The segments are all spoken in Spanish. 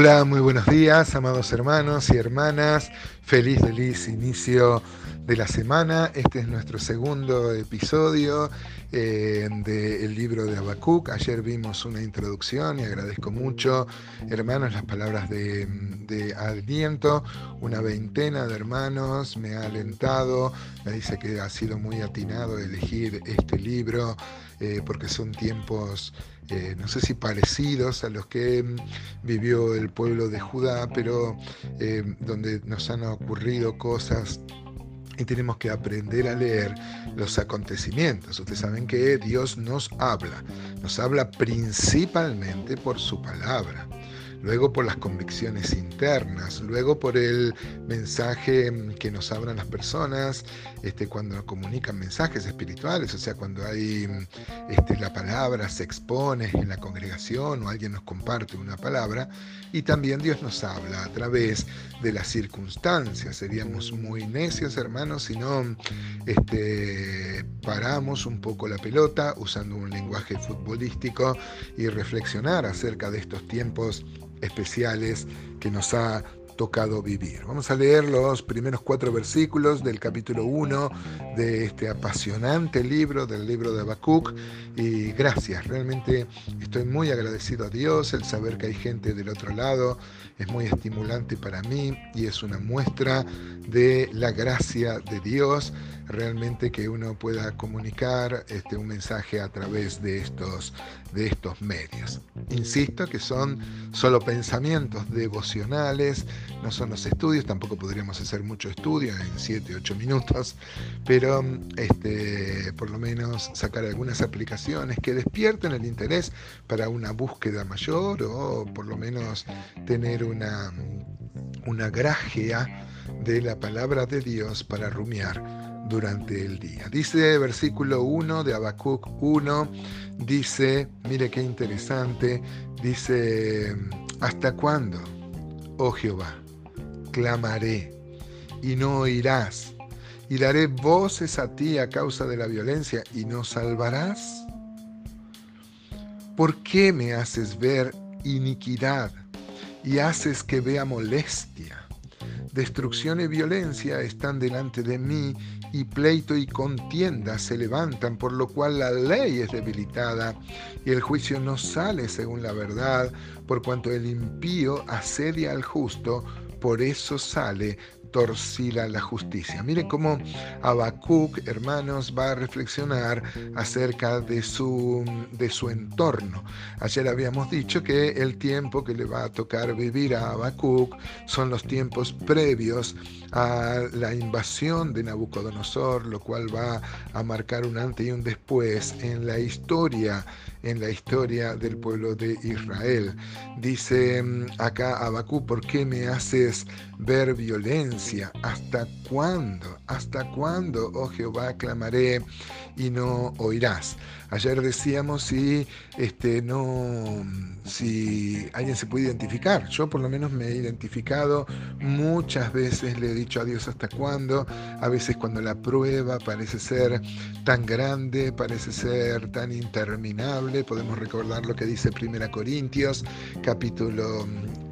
Hola, muy buenos días, amados hermanos y hermanas. Feliz, feliz inicio de la semana. Este es nuestro segundo episodio eh, del libro de Habacuc. Ayer vimos una introducción y agradezco mucho, hermanos, las palabras de, de. Una veintena de hermanos me ha alentado, me dice que ha sido muy atinado elegir este libro eh, porque son tiempos, eh, no sé si parecidos a los que mm, vivió el pueblo de Judá, pero donde nos han ocurrido cosas y tenemos que aprender a leer los acontecimientos. Ustedes saben que Dios nos habla, nos habla principalmente por su palabra luego por las convicciones internas, luego por el mensaje que nos abran las personas este, cuando comunican mensajes espirituales, o sea, cuando hay este, la palabra se expone en la congregación o alguien nos comparte una palabra, y también Dios nos habla a través de las circunstancias. Seríamos muy necios, hermanos, si no este, paramos un poco la pelota usando un lenguaje futbolístico y reflexionar acerca de estos tiempos especiales que nos ha tocado vivir. Vamos a leer los primeros cuatro versículos del capítulo 1 de este apasionante libro, del libro de Habacuc. Y gracias, realmente estoy muy agradecido a Dios. El saber que hay gente del otro lado es muy estimulante para mí y es una muestra de la gracia de Dios realmente que uno pueda comunicar este, un mensaje a través de estos, de estos medios. Insisto que son solo pensamientos devocionales, no son los estudios, tampoco podríamos hacer mucho estudio en 7, 8 minutos, pero este, por lo menos sacar algunas aplicaciones que despierten el interés para una búsqueda mayor o por lo menos tener una, una gracia de la palabra de Dios para rumiar durante el día. Dice versículo 1 de Habacuc 1, dice, mire qué interesante, dice, ¿hasta cuándo, oh Jehová, clamaré y no oirás? Y daré voces a ti a causa de la violencia y no salvarás. ¿Por qué me haces ver iniquidad y haces que vea molestia? Destrucción y violencia están delante de mí y pleito y contienda se levantan, por lo cual la ley es debilitada y el juicio no sale según la verdad, por cuanto el impío asedia al justo, por eso sale torcida la justicia. Mire cómo Habacuc, hermanos, va a reflexionar acerca de su, de su entorno. Ayer habíamos dicho que el tiempo que le va a tocar vivir a Habacuc son los tiempos previos a la invasión de Nabucodonosor, lo cual va a marcar un antes y un después en la historia, en la historia del pueblo de Israel. Dice mm, acá Habacuc, ¿por qué me haces ver violencia? ¿Hasta cuándo? ¿Hasta cuándo, oh Jehová, clamaré y no oirás? Ayer decíamos si este no si alguien se puede identificar. Yo por lo menos me he identificado muchas veces le he dicho a Dios hasta cuándo, a veces cuando la prueba parece ser tan grande, parece ser tan interminable, podemos recordar lo que dice Primera Corintios, capítulo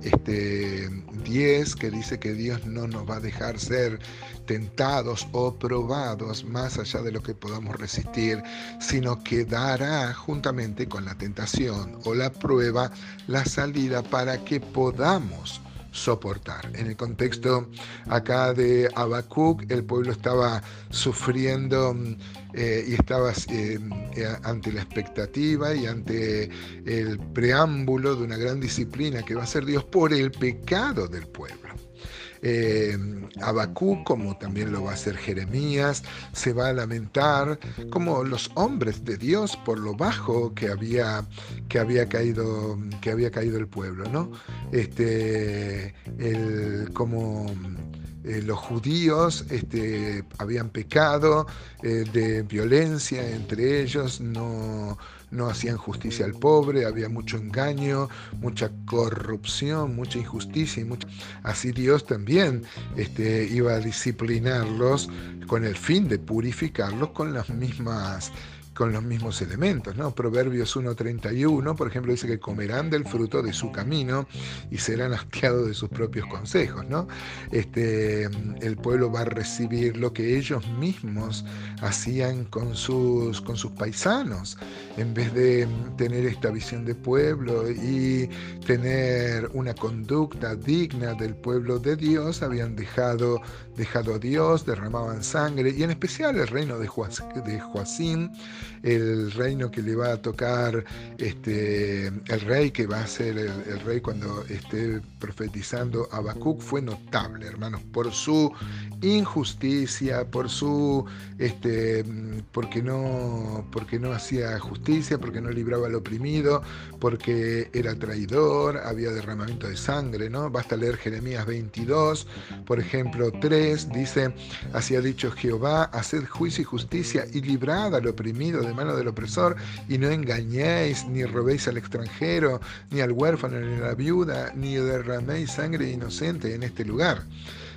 este 10 que dice que Dios no nos va a dejar ser tentados o probados más allá de lo que podamos resistir, sino que dará juntamente con la tentación o la prueba la salida para que podamos soportar. En el contexto acá de Habacuc, el pueblo estaba sufriendo eh, y estaba eh, eh, ante la expectativa y ante el preámbulo de una gran disciplina que va a ser Dios por el pecado del pueblo. Eh, Abacú, como también lo va a hacer Jeremías, se va a lamentar como los hombres de Dios por lo bajo que había, que había, caído, que había caído el pueblo, ¿no? Este, el, como eh, los judíos este, habían pecado eh, de violencia entre ellos, no, no hacían justicia al pobre, había mucho engaño, mucha corrupción, mucha injusticia y mucha... Así Dios también este, iba a disciplinarlos con el fin de purificarlos con las mismas con los mismos elementos. ¿no? Proverbios 1.31, por ejemplo, dice que comerán del fruto de su camino y serán hastiados de sus propios consejos. ¿no? Este, el pueblo va a recibir lo que ellos mismos hacían con sus, con sus paisanos. En vez de tener esta visión de pueblo y tener una conducta digna del pueblo de Dios, habían dejado, dejado a Dios, derramaban sangre, y en especial el reino de, Joacín, el reino que le va a tocar este, el rey, que va a ser el, rey cuando esté profetizando Habacuc, fue notable, hermanos, por su injusticia, por su, este, porque no, porque no hacía justicia, porque no libraba al oprimido, porque era traidor, había derramamiento de sangre, ¿no? Basta leer Jeremías 22, por ejemplo, 3, dice, así ha dicho Jehová, haced juicio y justicia y librad al oprimido de mano del opresor, y no engañéis, ni robéis al extranjero, ni al huérfano, ni a la viuda, ni derraméis sangre inocente en este lugar.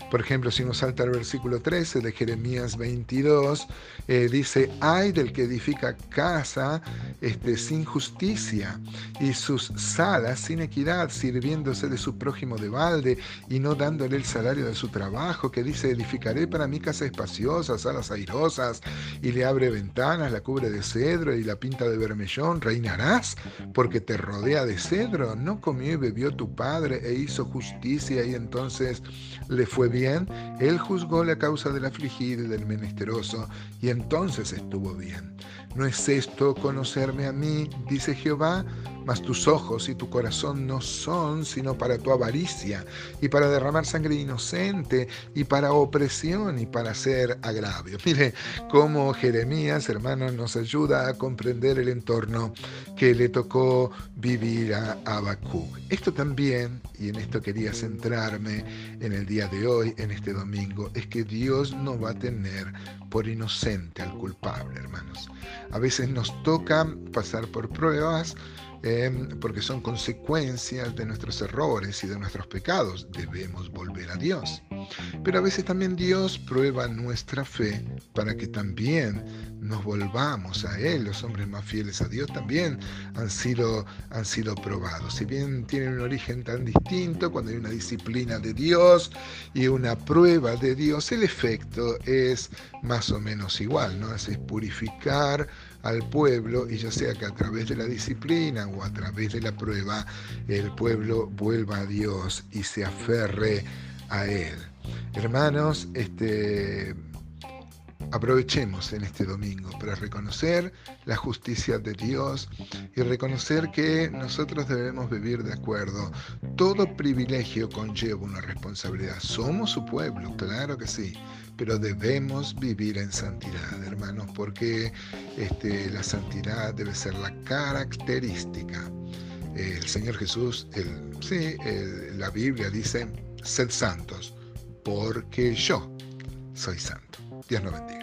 Por ejemplo, si nos salta al versículo 13 de Jeremías 22, eh, dice, hay del que edifica casa este, sin justicia y sus salas sin equidad, sirviéndose de su prójimo de balde y no dándole el salario de su trabajo, que dice, edificaré para mí casa espaciosa, salas airosas, y le abre ventanas, la cubre de cedro y la pinta de vermellón, reinarás porque te rodea de cedro, no comió y bebió tu padre e hizo justicia y entonces le fue bien él juzgó la causa del afligido y del menesteroso, y entonces estuvo bien. ¿No es esto conocerme a mí, dice Jehová? Mas tus ojos y tu corazón no son sino para tu avaricia, y para derramar sangre inocente, y para opresión, y para hacer agravio. Mire cómo Jeremías, hermano, nos ayuda a comprender el entorno que le tocó vivir a Habacuc. Esto también, y en esto quería centrarme en el día de hoy, en este domingo, es que Dios no va a tener por inocente al culpable, hermanos. A veces nos toca pasar por pruebas Em, porque son consecuencias de nuestros errores y de nuestros pecados. Debemos volver a Dios. Pero a veces también Dios prueba nuestra fe para que también nos volvamos a Él. Los hombres más fieles a Dios también han sido, han sido probados. Si bien tienen un origen tan distinto, cuando hay una disciplina de Dios y una prueba de Dios, el efecto es más o menos igual, ¿no? Es purificar al pueblo y ya sea que a través de la disciplina o a través de la prueba el pueblo vuelva a Dios y se aferre a Él. Hermanos, este, aprovechemos en este domingo para reconocer la justicia de Dios y reconocer que nosotros debemos vivir de acuerdo. Todo privilegio conlleva una responsabilidad. Somos su pueblo, claro que sí, pero debemos vivir en santidad, hermanos, porque este, la santidad debe ser la característica. El Señor Jesús, sí, la Biblia dice, sed santos, porque yo soy santo. Dios nos bendiga.